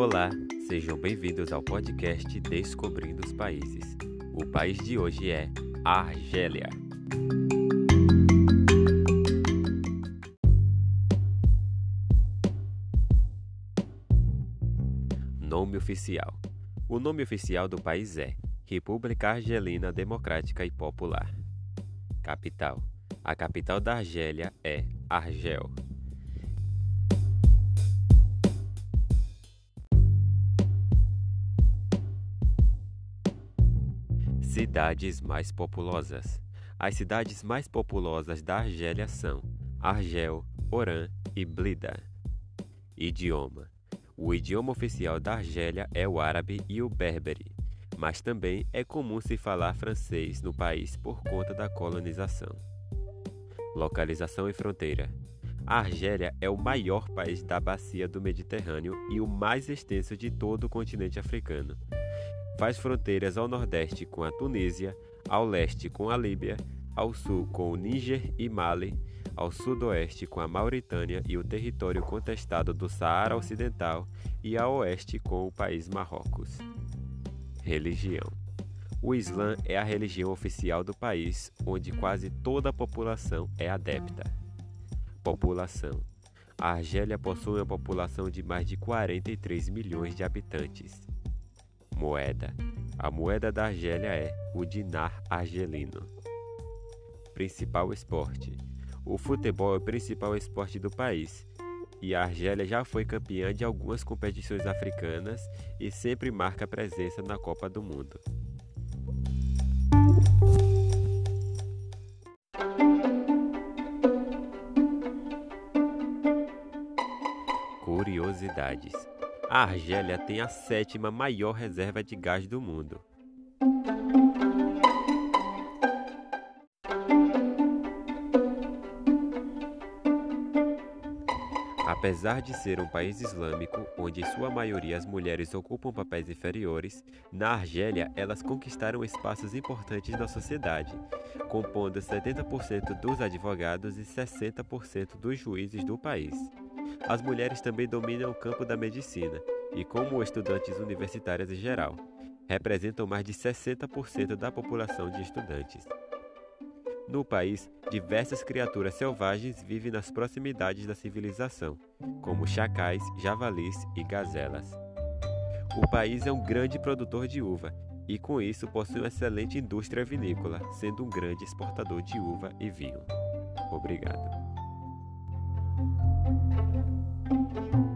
Olá, sejam bem-vindos ao podcast Descobrindo os Países. O país de hoje é Argélia. Nome oficial: O nome oficial do país é República Argelina Democrática e Popular. Capital: A capital da Argélia é Argel. Cidades mais populosas. As cidades mais populosas da Argélia são Argel, Oran e Blida. Idioma: O idioma oficial da Argélia é o árabe e o berbere, mas também é comum se falar francês no país por conta da colonização. Localização e fronteira: a Argélia é o maior país da bacia do Mediterrâneo e o mais extenso de todo o continente africano. Faz fronteiras ao nordeste com a Tunísia, ao leste com a Líbia, ao sul com o Níger e Mali, ao sudoeste com a Mauritânia e o território contestado do Saara Ocidental e ao oeste com o país Marrocos. Religião: O Islã é a religião oficial do país, onde quase toda a população é adepta. População: A Argélia possui uma população de mais de 43 milhões de habitantes. Moeda: A moeda da Argélia é o dinar argelino. Principal esporte: O futebol é o principal esporte do país. E a Argélia já foi campeã de algumas competições africanas e sempre marca presença na Copa do Mundo. Curiosidades a Argélia tem a sétima maior reserva de gás do mundo. Apesar de ser um país islâmico, onde em sua maioria as mulheres ocupam papéis inferiores, na Argélia elas conquistaram espaços importantes na sociedade, compondo 70% dos advogados e 60% dos juízes do país. As mulheres também dominam o campo da medicina e, como estudantes universitárias em geral, representam mais de 60% da população de estudantes. No país, diversas criaturas selvagens vivem nas proximidades da civilização, como chacais, javalis e gazelas. O país é um grande produtor de uva e, com isso, possui uma excelente indústria vinícola, sendo um grande exportador de uva e vinho. Obrigado thank you